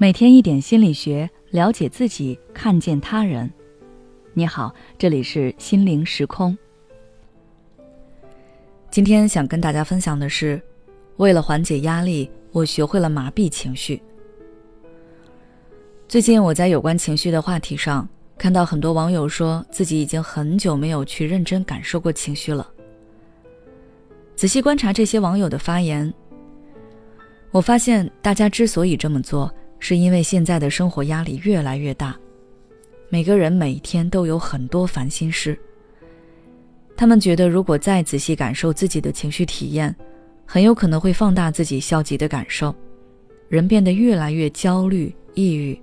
每天一点心理学，了解自己，看见他人。你好，这里是心灵时空。今天想跟大家分享的是，为了缓解压力，我学会了麻痹情绪。最近我在有关情绪的话题上，看到很多网友说自己已经很久没有去认真感受过情绪了。仔细观察这些网友的发言，我发现大家之所以这么做。是因为现在的生活压力越来越大，每个人每天都有很多烦心事。他们觉得，如果再仔细感受自己的情绪体验，很有可能会放大自己消极的感受，人变得越来越焦虑、抑郁。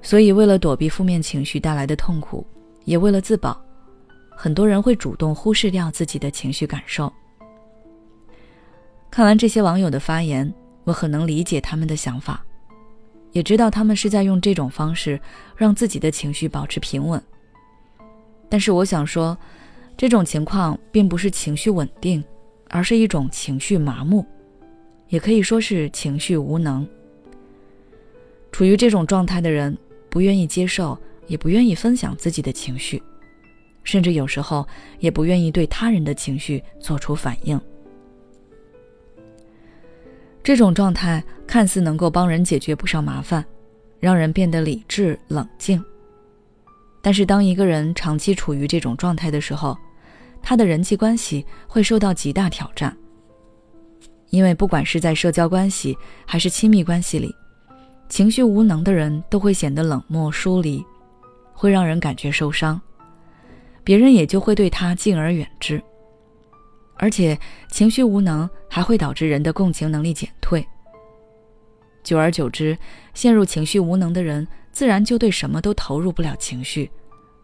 所以，为了躲避负面情绪带来的痛苦，也为了自保，很多人会主动忽视掉自己的情绪感受。看完这些网友的发言，我很能理解他们的想法。也知道他们是在用这种方式让自己的情绪保持平稳。但是我想说，这种情况并不是情绪稳定，而是一种情绪麻木，也可以说是情绪无能。处于这种状态的人，不愿意接受，也不愿意分享自己的情绪，甚至有时候也不愿意对他人的情绪做出反应。这种状态看似能够帮人解决不少麻烦，让人变得理智冷静。但是，当一个人长期处于这种状态的时候，他的人际关系会受到极大挑战。因为不管是在社交关系还是亲密关系里，情绪无能的人都会显得冷漠疏离，会让人感觉受伤，别人也就会对他敬而远之。而且，情绪无能还会导致人的共情能力减退。久而久之，陷入情绪无能的人，自然就对什么都投入不了情绪，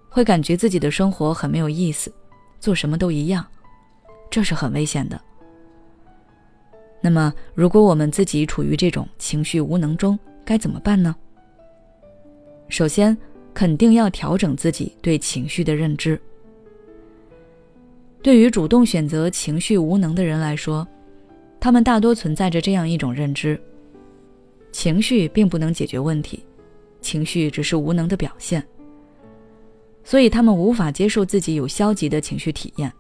会感觉自己的生活很没有意思，做什么都一样，这是很危险的。那么，如果我们自己处于这种情绪无能中，该怎么办呢？首先，肯定要调整自己对情绪的认知。对于主动选择情绪无能的人来说，他们大多存在着这样一种认知：情绪并不能解决问题，情绪只是无能的表现。所以他们无法接受自己有消极的情绪体验，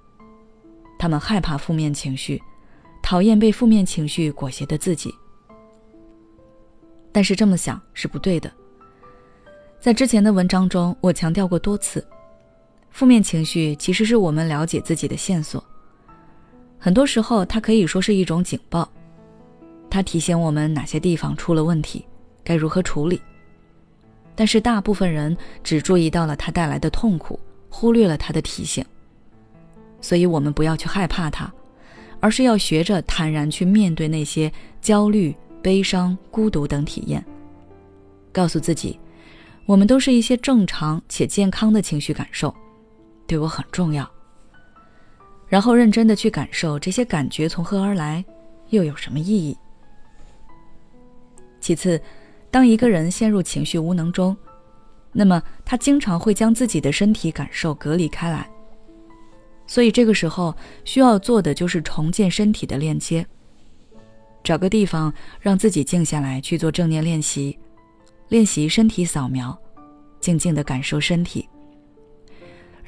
他们害怕负面情绪，讨厌被负面情绪裹挟的自己。但是这么想是不对的。在之前的文章中，我强调过多次。负面情绪其实是我们了解自己的线索，很多时候它可以说是一种警报，它提醒我们哪些地方出了问题，该如何处理。但是大部分人只注意到了它带来的痛苦，忽略了它的提醒。所以我们不要去害怕它，而是要学着坦然去面对那些焦虑、悲伤、孤独等体验，告诉自己，我们都是一些正常且健康的情绪感受。对我很重要。然后认真的去感受这些感觉从何而来，又有什么意义？其次，当一个人陷入情绪无能中，那么他经常会将自己的身体感受隔离开来。所以这个时候需要做的就是重建身体的链接。找个地方让自己静下来去做正念练习，练习身体扫描，静静的感受身体。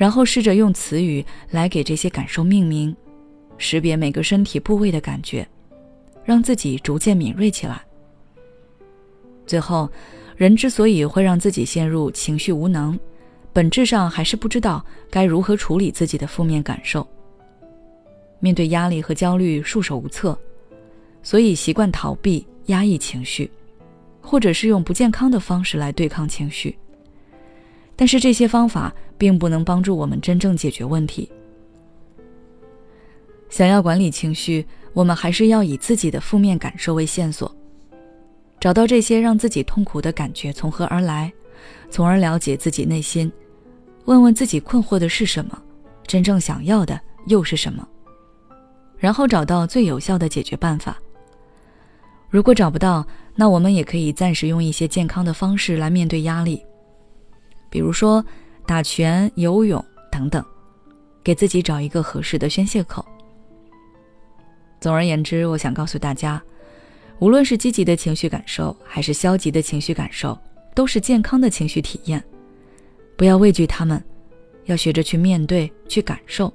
然后试着用词语来给这些感受命名，识别每个身体部位的感觉，让自己逐渐敏锐起来。最后，人之所以会让自己陷入情绪无能，本质上还是不知道该如何处理自己的负面感受。面对压力和焦虑束手无策，所以习惯逃避、压抑情绪，或者是用不健康的方式来对抗情绪。但是这些方法并不能帮助我们真正解决问题。想要管理情绪，我们还是要以自己的负面感受为线索，找到这些让自己痛苦的感觉从何而来，从而了解自己内心，问问自己困惑的是什么，真正想要的又是什么，然后找到最有效的解决办法。如果找不到，那我们也可以暂时用一些健康的方式来面对压力。比如说，打拳、游泳等等，给自己找一个合适的宣泄口。总而言之，我想告诉大家，无论是积极的情绪感受，还是消极的情绪感受，都是健康的情绪体验。不要畏惧他们，要学着去面对、去感受。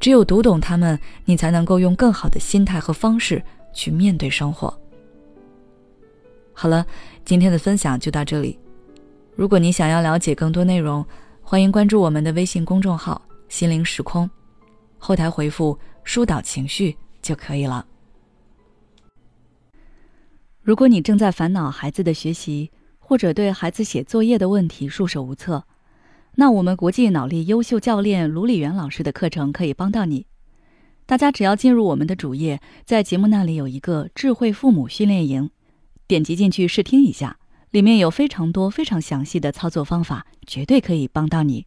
只有读懂他们，你才能够用更好的心态和方式去面对生活。好了，今天的分享就到这里。如果你想要了解更多内容，欢迎关注我们的微信公众号“心灵时空”，后台回复“疏导情绪”就可以了。如果你正在烦恼孩子的学习，或者对孩子写作业的问题束手无策，那我们国际脑力优秀教练卢礼元老师的课程可以帮到你。大家只要进入我们的主页，在节目那里有一个智慧父母训练营，点击进去试听一下，里面有非常多非常详细的操作方法，绝对可以帮到你。